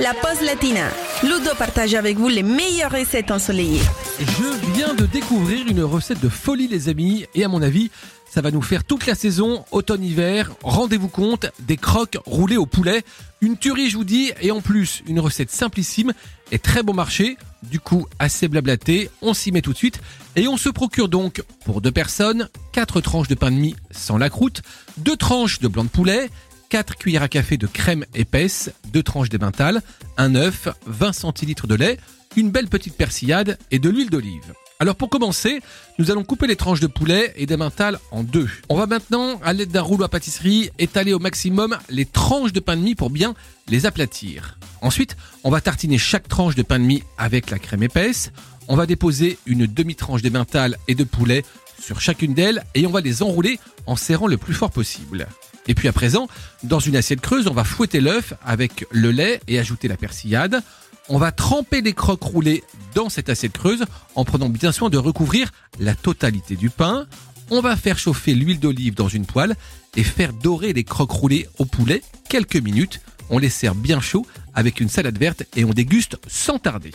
la pause latina. Ludo partage avec vous les meilleures recettes ensoleillées. Je viens de découvrir une recette de folie les amis et à mon avis ça va nous faire toute la saison, automne-hiver. Rendez-vous compte, des croques roulées au poulet. Une tuerie, je vous dis, et en plus, une recette simplissime et très bon marché. Du coup, assez blablaté, on s'y met tout de suite. Et on se procure donc, pour deux personnes, quatre tranches de pain de mie sans la croûte, deux tranches de blanc de poulet, 4 cuillères à café de crème épaisse, deux tranches d'émental, un œuf, 20 centilitres de lait, une belle petite persillade et de l'huile d'olive. Alors pour commencer, nous allons couper les tranches de poulet et d'emmental en deux. On va maintenant, à l'aide d'un rouleau à pâtisserie, étaler au maximum les tranches de pain de mie pour bien les aplatir. Ensuite, on va tartiner chaque tranche de pain de mie avec la crème épaisse. On va déposer une demi-tranche d'emmental et de poulet sur chacune d'elles et on va les enrouler en serrant le plus fort possible. Et puis à présent, dans une assiette creuse, on va fouetter l'œuf avec le lait et ajouter la persillade. On va tremper les croques roulées dans cette assiette creuse en prenant bien soin de recouvrir la totalité du pain. On va faire chauffer l'huile d'olive dans une poêle et faire dorer les croques roulées au poulet quelques minutes. On les sert bien chaud avec une salade verte et on déguste sans tarder.